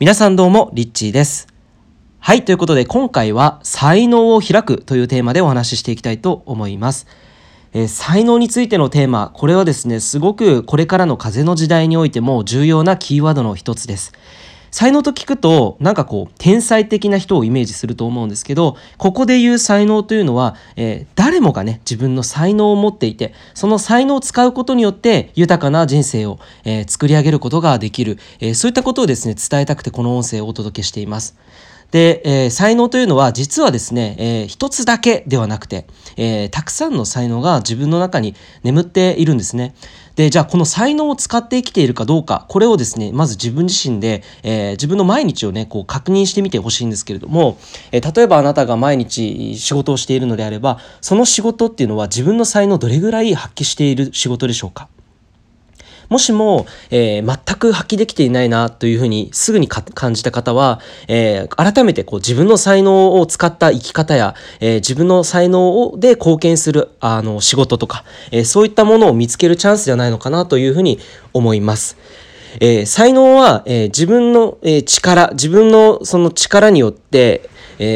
皆さんどうも、リッチーです。はい、ということで今回は才能を開くというテーマでお話ししていきたいと思います。えー、才能についてのテーマ、これはですね、すごくこれからの風の時代においても重要なキーワードの一つです。才能と聞くとなんかこう天才的な人をイメージすると思うんですけどここで言う才能というのは、えー、誰もがね自分の才能を持っていてその才能を使うことによって豊かな人生を、えー、作り上げることができる、えー、そういったことをですね伝えたくてこの音声をお届けしています。で、えー、才能というのは実はですね、えー、一つだけではなくて、えー、たくさんの才能が自分の中に眠っているんですね。で、じゃあこの才能を使って生きているかどうか、これをですね、まず自分自身で、えー、自分の毎日をね、こう確認してみてほしいんですけれども、えー、例えばあなたが毎日仕事をしているのであれば、その仕事っていうのは自分の才能どれぐらい発揮している仕事でしょうか？もしも、えー、全く発揮できていないなというふうにすぐに感じた方は、えー、改めてこう自分の才能を使った生き方や、えー、自分の才能をで貢献するあの仕事とか、えそういったものを見つけるチャンスじゃないのかなというふうに思います。え才能は、え自分の、え力、自分のその力によって、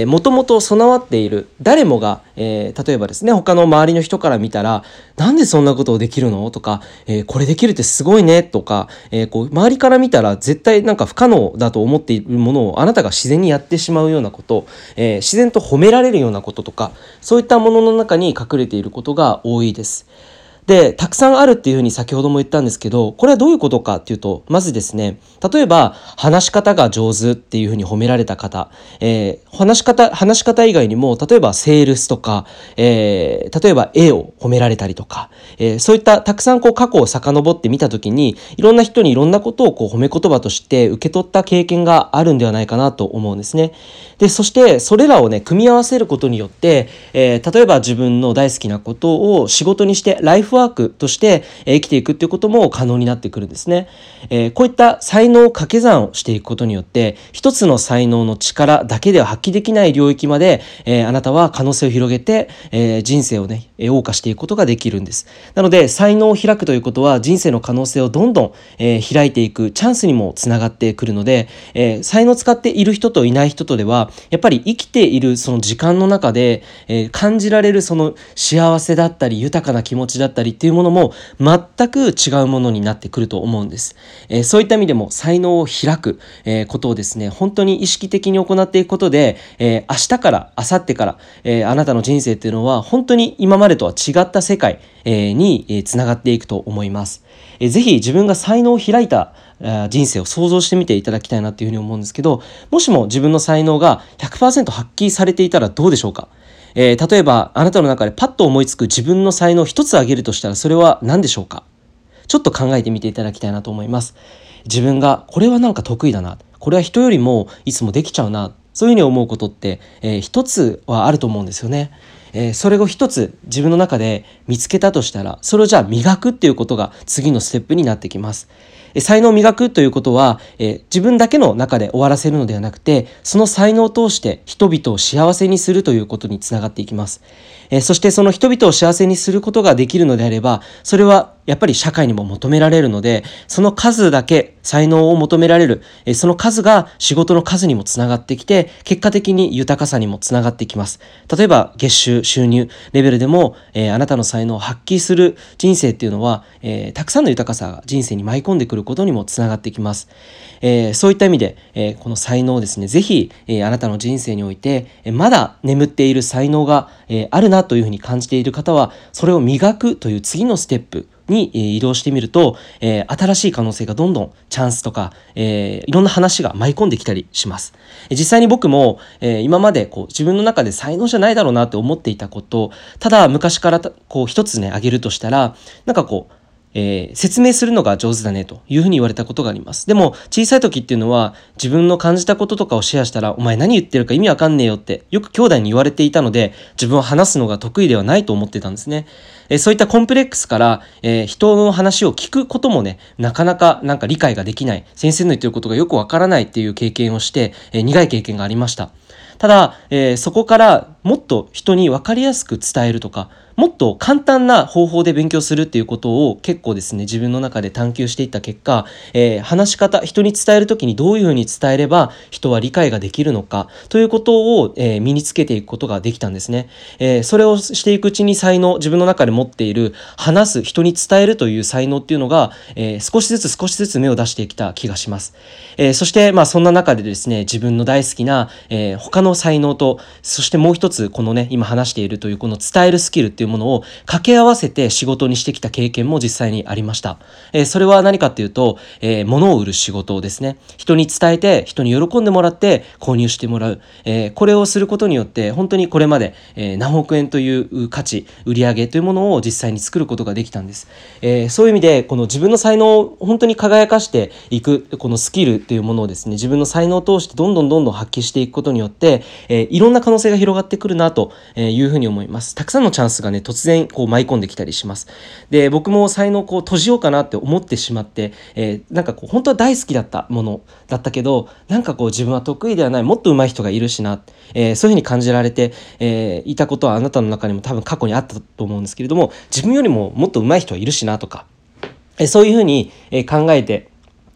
もともと備わっている誰もが、えー、例えばですね他の周りの人から見たらなんでそんなことをできるの？とか、えー、これできるってすごいね？とか、えー、こう周りから見たら絶対なんか不可能だと思っているものをあなたが自然にやってしまうようなこと、え、自然と褒められるようなこととかそういったものの中に隠れていることが多いです。で、たくさんあるっていうふうに先ほども言ったんですけど、これはどういうことかっていうと、まずですね、例えば、話し方が上手っていうふうに褒められた方、えー、話し方、話し方以外にも、例えばセールスとか、えー、例えば絵を褒められたりとか、えー、そういったたくさんこう過去を遡ってみたときに、いろんな人にいろんなことをこう褒め言葉として受け取った経験があるんではないかなと思うんですね。で、そしてそれらをね、組み合わせることによって、えー、例えば自分の大好きなことを仕事にしてライフワークとして生きていくっていうことも可能になってくるんですね。えー、こういった才能掛け算をしていくことによって、一つの才能の力だけでは発揮できない領域まで、えー、あなたは可能性を広げて、えー、人生をね、謳歌していくことができるんです。なので、才能を開くということは人生の可能性をどんどん、えー、開いていくチャンスにもつながってくるので、えー、才能を使っている人といない人とでは、やっぱり生きているその時間の中で、えー、感じられるその幸せだったり豊かな気持ちだったりっていうものも全く違うものになってくると思うんです。えー、そういった意味でも才能を開く、えー、ことをですね、本当に意識的に行っていくことで、えー、明日から明後日から、えあなたの人生っていうのは本当に今までとは違った世界、えに、えつながっていくと思います。えー、ぜひ自分が才能を開いた人生を想像してみていただきたいなっていうふうに思うんですけど、もしも自分の才能が100%発揮されていたらどうでしょうか？えー、例えばあなたの中でパッと思いつく自分の才能を一つ挙げるとしたらそれは何でしょうか？ちょっと考えてみていただきたいなと思います。自分がこれはなんか得意だな。これは人よりもいつもできちゃうな。そういうふうに思うことって、えー、一つはあると思うんですよね。えー、それを一つ自分の中で見つけたとしたら、それをじゃあ磨くっていうことが次のステップになってきます。才能を磨くということは、えー、自分だけの中で終わらせるのではなくて、その才能を通して人々を幸せにするということにつながっていきます。えー、そしてその人々を幸せにすることができるのであれば、それはやっぱり社会にも求められるので、その数だけ才能を求められる、その数が仕事の数にもつながってきて、結果的に豊かさにもつながってきます。例えば、月収、収入レベルでも、えー、あなたの才能を発揮する人生っていうのは、えー、たくさんの豊かさが人生に舞い込んでくることにもつながってきます。えー、そういった意味で、えこの才能をですね、ぜひ、えあなたの人生において、えまだ眠っている才能が、えあるなというふうに感じている方は、それを磨くという次のステップ、に移動してみると、えー、新しい可能性がどんどんチャンスとか、えー、いろんな話が舞い込んできたりします。実際に僕も、えー、今までこう自分の中で才能じゃないだろうなって思っていたこと、ただ昔からこう一つね、あげるとしたら、なんかこう、えー、説明するのが上手だねというふうに言われたことがあります。でも、小さい時っていうのは、自分の感じたこととかをシェアしたら、お前何言ってるか意味わかんねえよって、よく兄弟に言われていたので、自分は話すのが得意ではないと思ってたんですね。えー、そういったコンプレックスから、えー、人の話を聞くこともね、なかなかなんか理解ができない、先生の言ってることがよくわからないっていう経験をして、え苦い経験がありました。ただ、えそこからもっと人に分かりやすく伝えるとか、もっと簡単な方法で勉強するっていうことを結構ですね、自分の中で探求していった結果、えー、話し方、人に伝える時にどういうふうに伝えれば人は理解ができるのかということを、えー、身につけていくことができたんですね。えー、それをしていくうちに才能、自分の中で持っている話す、人に伝えるという才能っていうのが、え少しずつ少しずつ芽を出してきた気がします。えそして、まあそんな中でですね、自分の大好きな、え他の才能と、そしてもう一つこのね、今話しているというこの伝えるスキルっていうものを掛け合わせて仕事にしてきた経験も実際にありました。えそれは何かっていうと、え物を売る仕事ですね。人に伝えて、人に喜んでもらって購入してもらう。えこれをすることによって、本当にこれまで、え何億円という価値、売上というものを実際に作ることができたんです。えそういう意味で、この自分の才能を本当に輝かしていく、このスキルというものをですね、自分の才能を通してどんどんどんどん発揮していくことによって、えいろんな可能性が広がってくるなというふうに思います。たくさんのチャンスがね、突然こう舞い込んできたりします。で、僕も才能をこう閉じようかなって思ってしまって、えー、なんかこう本当は大好きだったものだったけど、なんかこう自分は得意ではない、もっと上手い人がいるしな、えー、そういうふうに感じられて、えー、いたことはあなたの中にも多分過去にあったと思うんですけれども、自分よりももっと上手い人はいるしなとか、えそういうふうに考えて、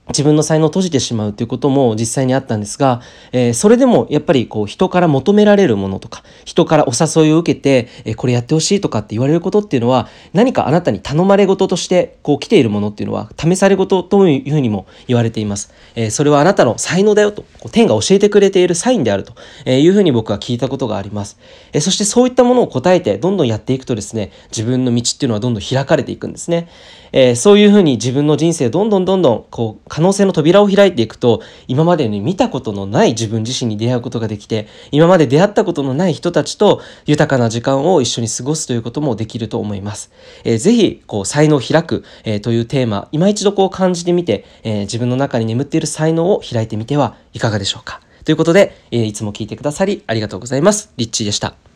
自分の才能を閉じてしまうということも実際にあったんですが、えー、それでもやっぱりこう人から求められるものとか、人からお誘いを受けて、えー、これやってほしいとかって言われることっていうのは、何かあなたに頼まれ事としてこう来ているものっていうのは、試され事というふうにも言われています。えー、それはあなたの才能だよと、こう天が教えてくれているサインであるというふうに僕は聞いたことがあります。えそしてそういったものを答えてどんどんやっていくとですね、自分の道っていうのはどんどん開かれていくんですね。えそういうふうに自分の人生どんどんどんどんこう可能性の扉を開いていくと、今までに見たことのない自分自身に出会うことができて、今まで出会ったことのない人たちと豊かな時間を一緒に過ごすということもできると思います。えー、ぜひ、こう、才能を開く、えー、というテーマ、今一度こう感じてみて、えー、自分の中に眠っている才能を開いてみてはいかがでしょうか。ということで、えー、いつも聞いてくださりありがとうございます。リッチーでした。